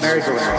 merry-go-round.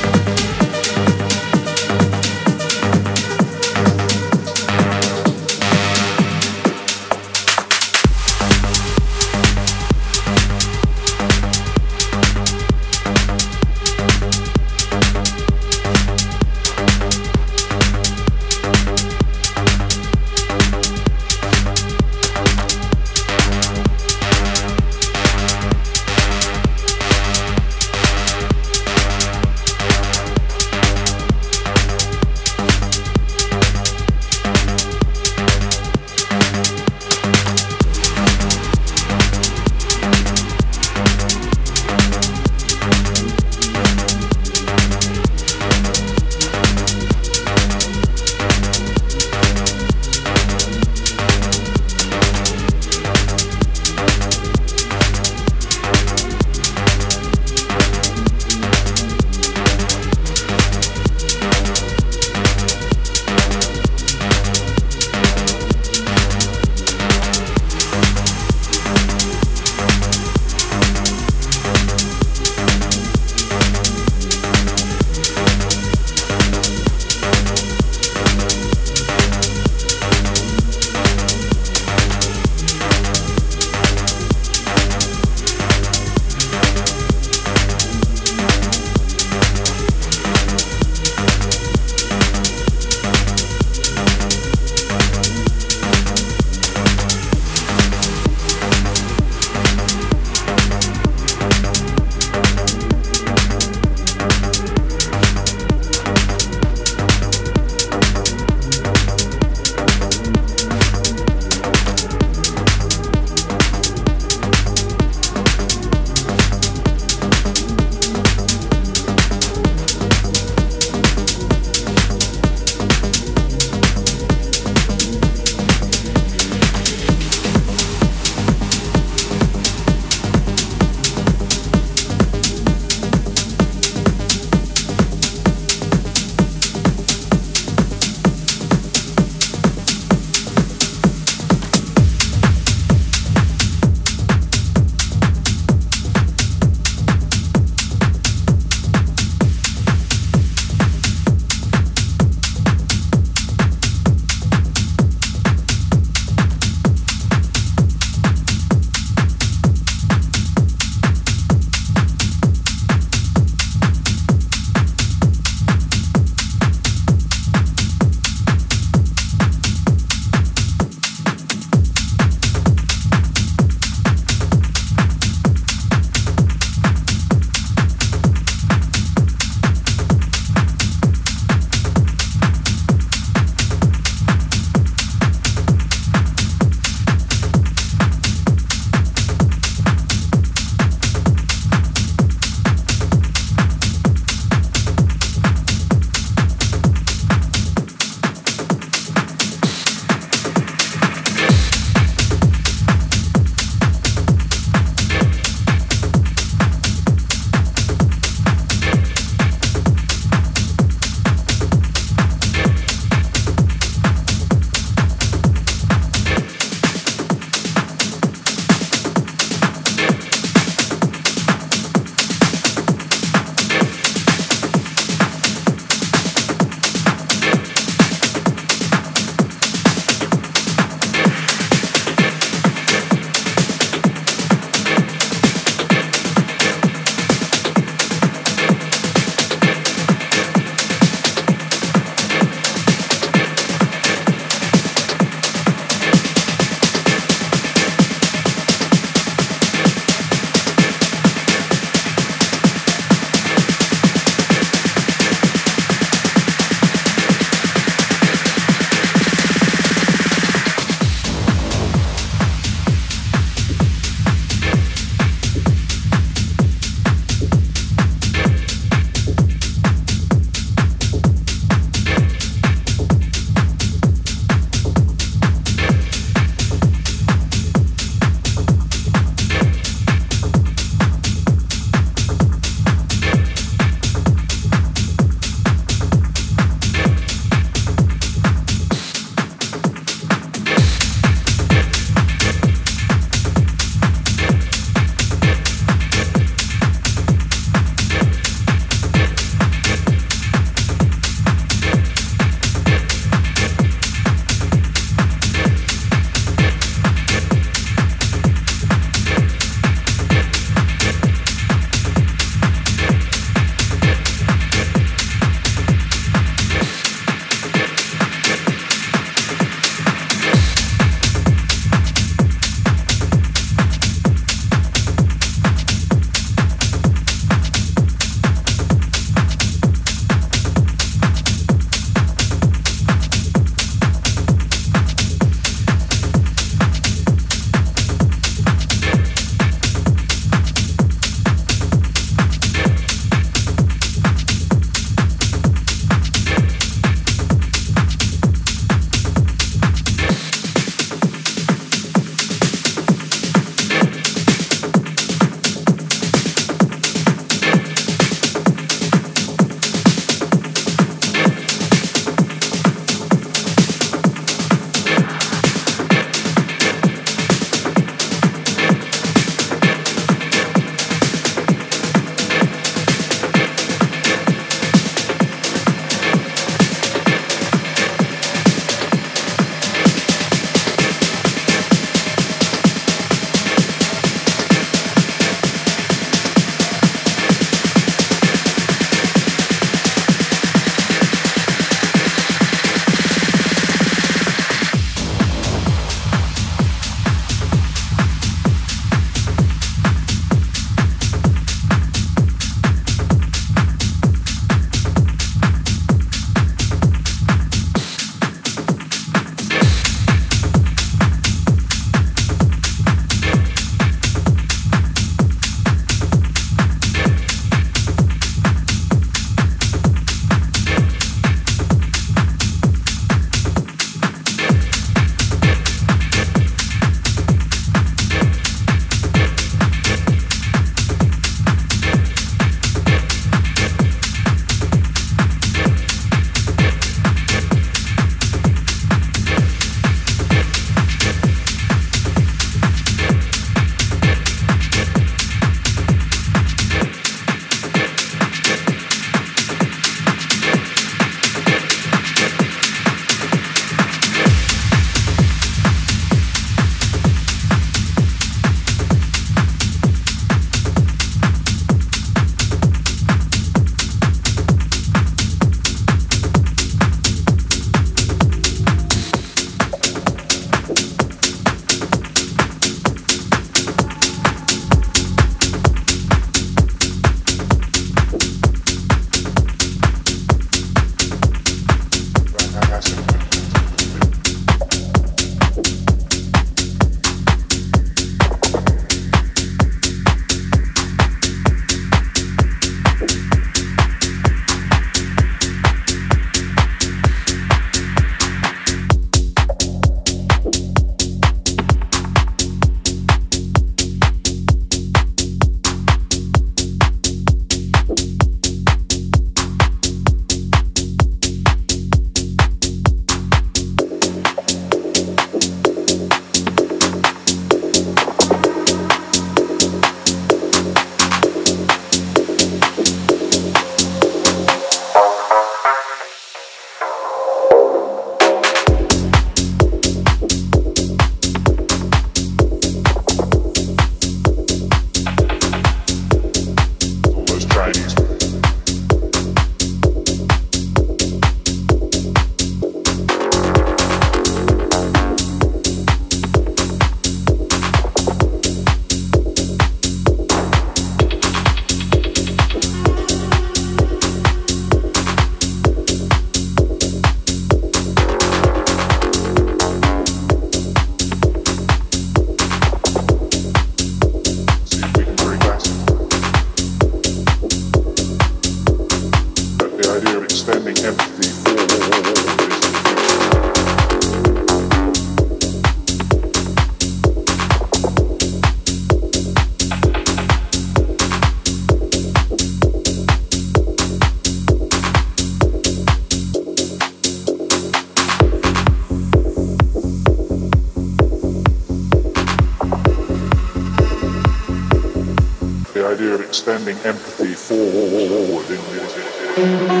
Extending empathy forward in music.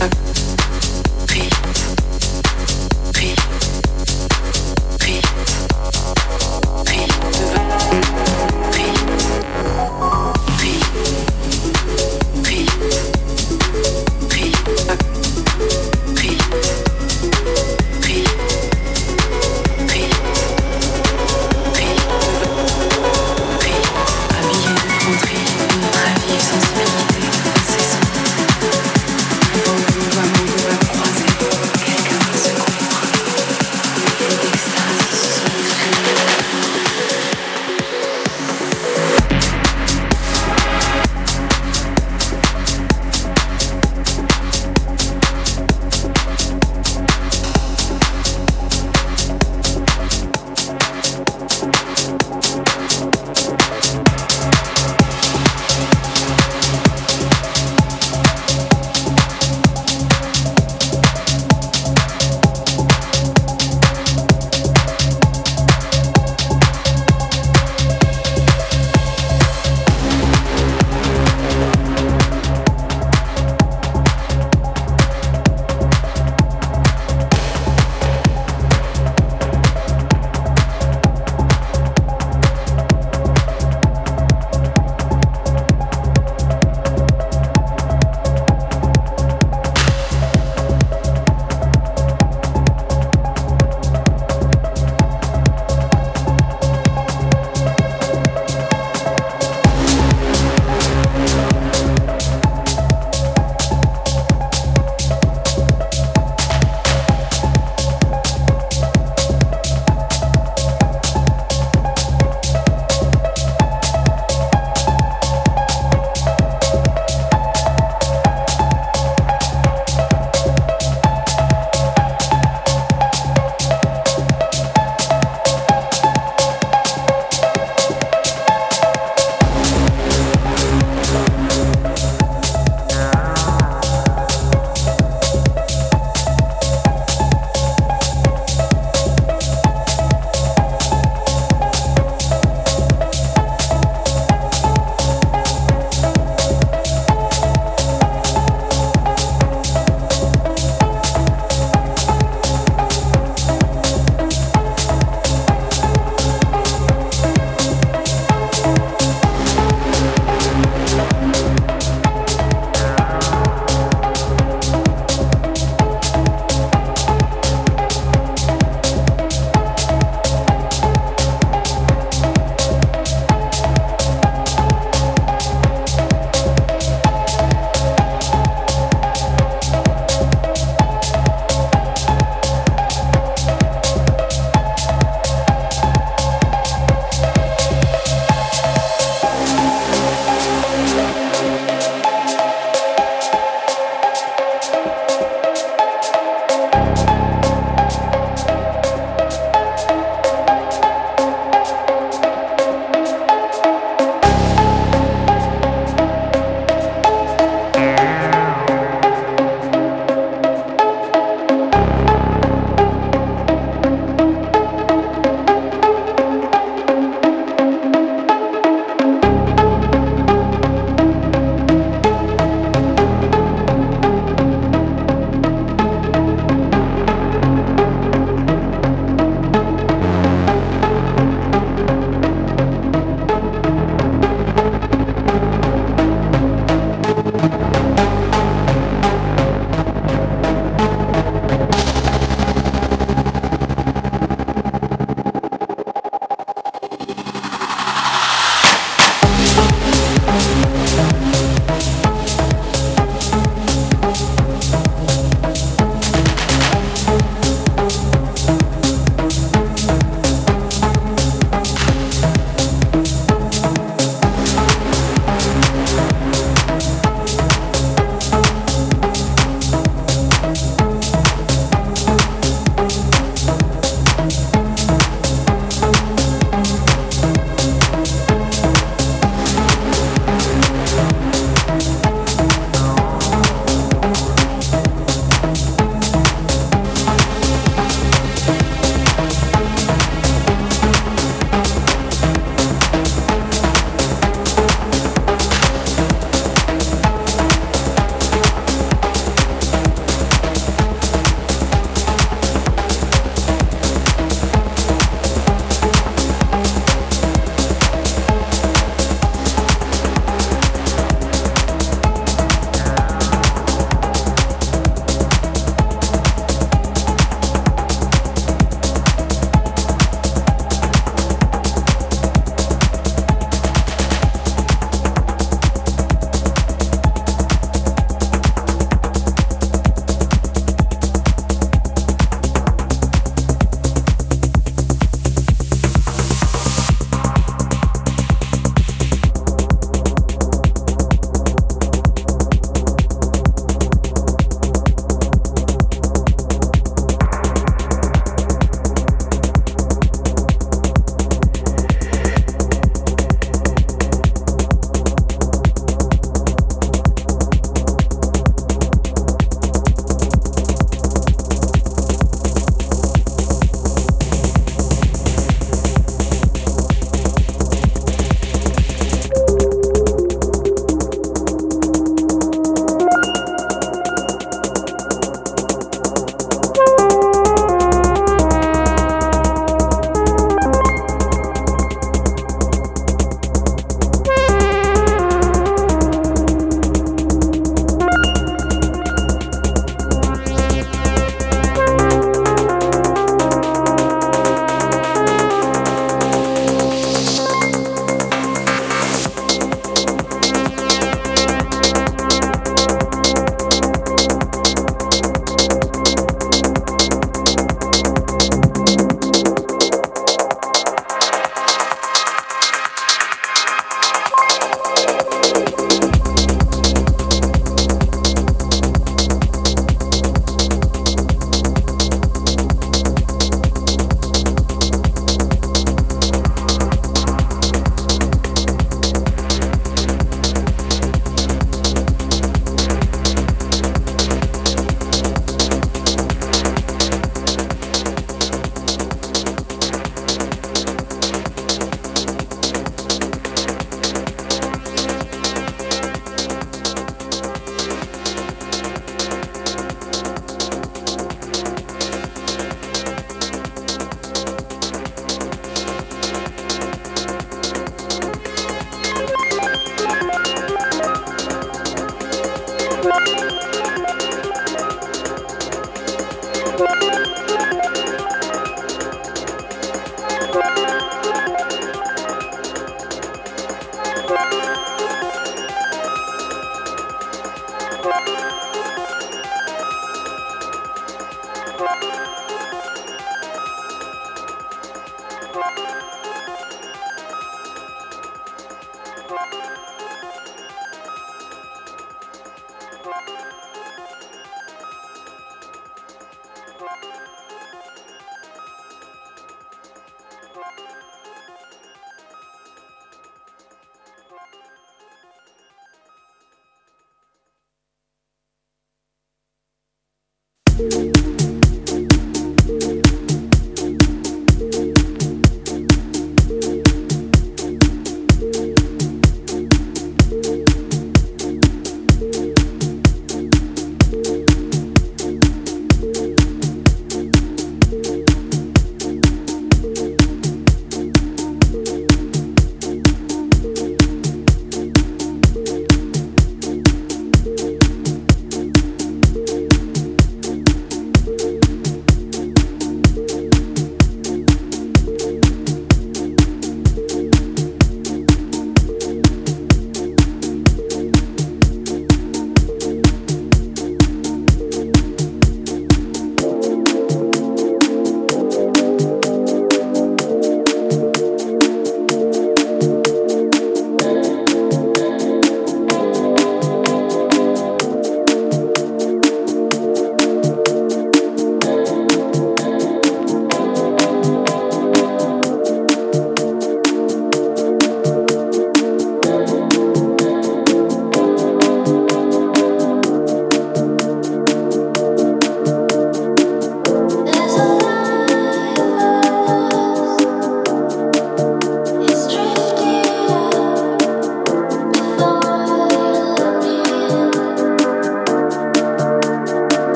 I